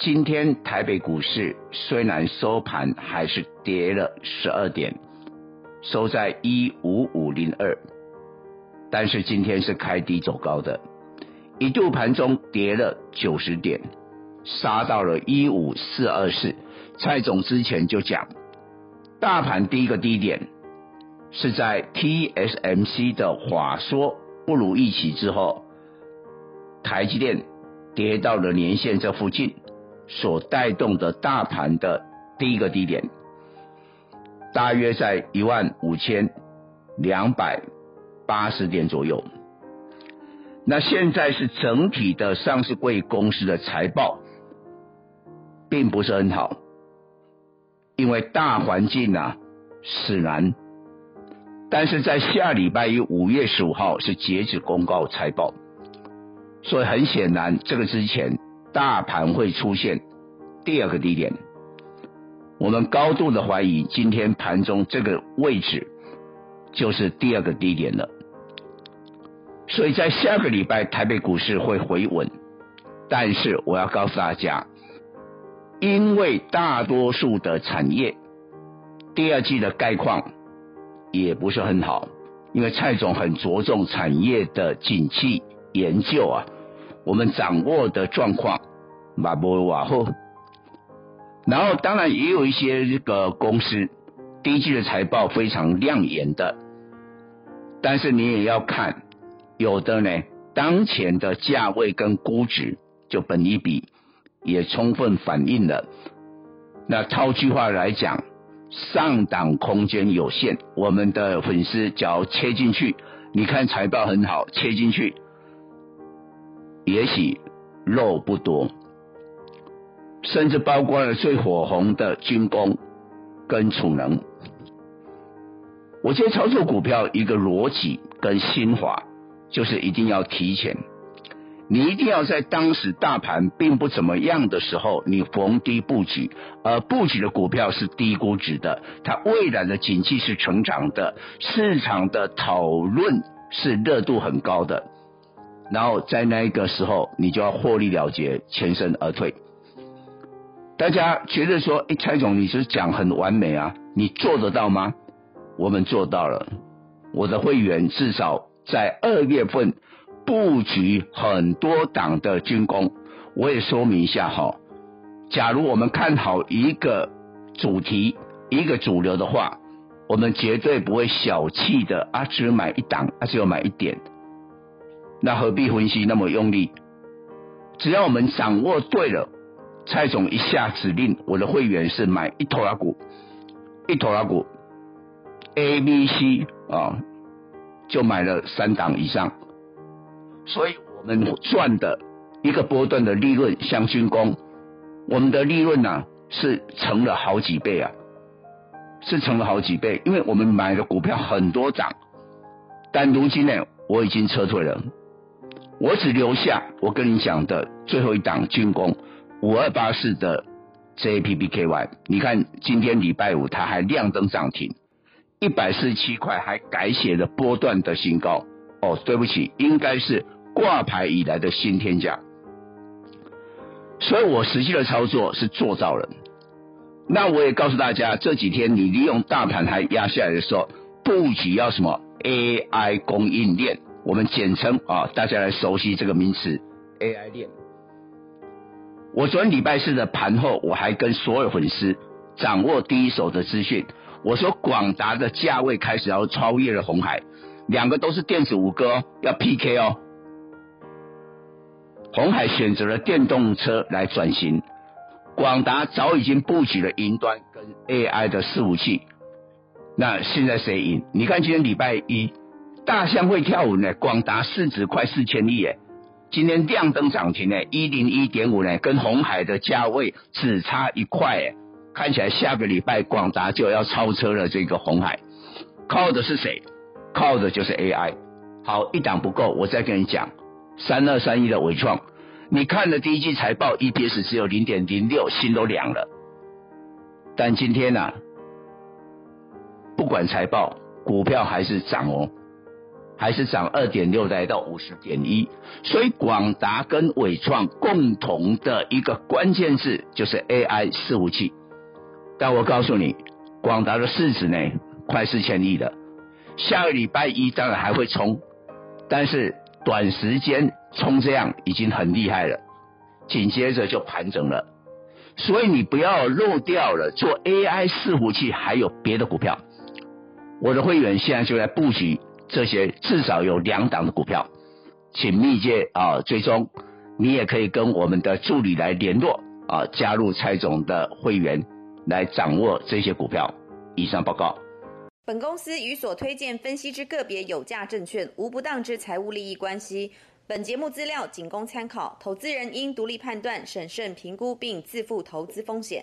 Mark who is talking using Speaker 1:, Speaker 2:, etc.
Speaker 1: 今天台北股市虽然收盘还是跌了十二点，收在一五五零二，但是今天是开低走高的，一度盘中跌了九十点，杀到了一五四二四。蔡总之前就讲，大盘第一个低点。是在 TSMC 的法说不如预期之后，台积电跌到了年线这附近，所带动的大盘的第一个低点，大约在一万五千两百八十点左右。那现在是整体的上市柜公司的财报，并不是很好，因为大环境啊使然。但是在下礼拜一五月十五号是截止公告财报，所以很显然，这个之前大盘会出现第二个低点。我们高度的怀疑，今天盘中这个位置就是第二个低点了。所以在下个礼拜台北股市会回稳，但是我要告诉大家，因为大多数的产业第二季的概况。也不是很好，因为蔡总很着重产业的景气研究啊，我们掌握的状况马波瓦后，然后当然也有一些这个公司第一季的财报非常亮眼的，但是你也要看，有的呢，当前的价位跟估值就本一比也充分反映了，那套句话来讲。上档空间有限，我们的粉丝只要切进去，你看财报很好，切进去，也许肉不多，甚至包括了最火红的军工跟储能。我觉得操作股票一个逻辑跟心法，就是一定要提前。你一定要在当时大盘并不怎么样的时候，你逢低布局，而布局的股票是低估值的，它未来的景气是成长的，市场的讨论是热度很高的，然后在那一个时候，你就要获利了结，全身而退。大家觉得说，哎，蔡总，你是讲很完美啊，你做得到吗？我们做到了，我的会员至少在二月份。布局很多档的军工，我也说明一下哈。假如我们看好一个主题、一个主流的话，我们绝对不会小气的啊，只买一档，啊，只有买一点。那何必分析那么用力？只要我们掌握对了，蔡总一下指令，我的会员是买一拖拉股，一拖拉股，A、B、C 啊，就买了三档以上。所以我们赚的一个波段的利润，像军工，我们的利润呢、啊、是成了好几倍啊，是成了好几倍，因为我们买的股票很多涨，但如今呢，我已经撤退了，我只留下我跟你讲的最后一档军工五二八四的 JPPKY，你看今天礼拜五它还亮灯涨停，一百四十七块还改写了波段的新高，哦，对不起，应该是。挂牌以来的新天价，所以我实际的操作是做到了。那我也告诉大家，这几天你利用大盘还压下来的时候，布局要什么 AI 供应链，我们简称啊，大家来熟悉这个名词 AI 链。我昨天礼拜四的盘后，我还跟所有粉丝掌握第一手的资讯，我说广达的价位开始要超越了鸿海，两个都是电子五哥，要 PK 哦。鸿海选择了电动车来转型，广达早已经布局了云端跟 AI 的伺服器。那现在谁赢？你看今天礼拜一，大象会跳舞呢，广达市值快四千亿诶，今天亮灯涨停呢，一零一点五呢，跟红海的价位只差一块诶，看起来下个礼拜广达就要超车了这个红海，靠的是谁？靠的就是 AI。好，一档不够，我再跟你讲。三二三一的纬创，你看了第一季财报，EPS 只有零点零六，心都凉了。但今天呢、啊，不管财报，股票还是涨哦，还是涨二点六，来到五十点一。所以广达跟纬创共同的一个关键字就是 AI 伺服器。但我告诉你，广达的市值呢，快四千亿了，下个礼拜一当然还会冲，但是。短时间冲这样已经很厉害了，紧接着就盘整了，所以你不要漏掉了做 AI 伺服器还有别的股票。我的会员现在就在布局这些，至少有两档的股票，请密切啊追踪。你也可以跟我们的助理来联络啊，加入蔡总的会员来掌握这些股票。以上报告。
Speaker 2: 本公司与所推荐分析之个别有价证券无不当之财务利益关系。本节目资料仅供参考，投资人应独立判断、审慎评估并自负投资风险。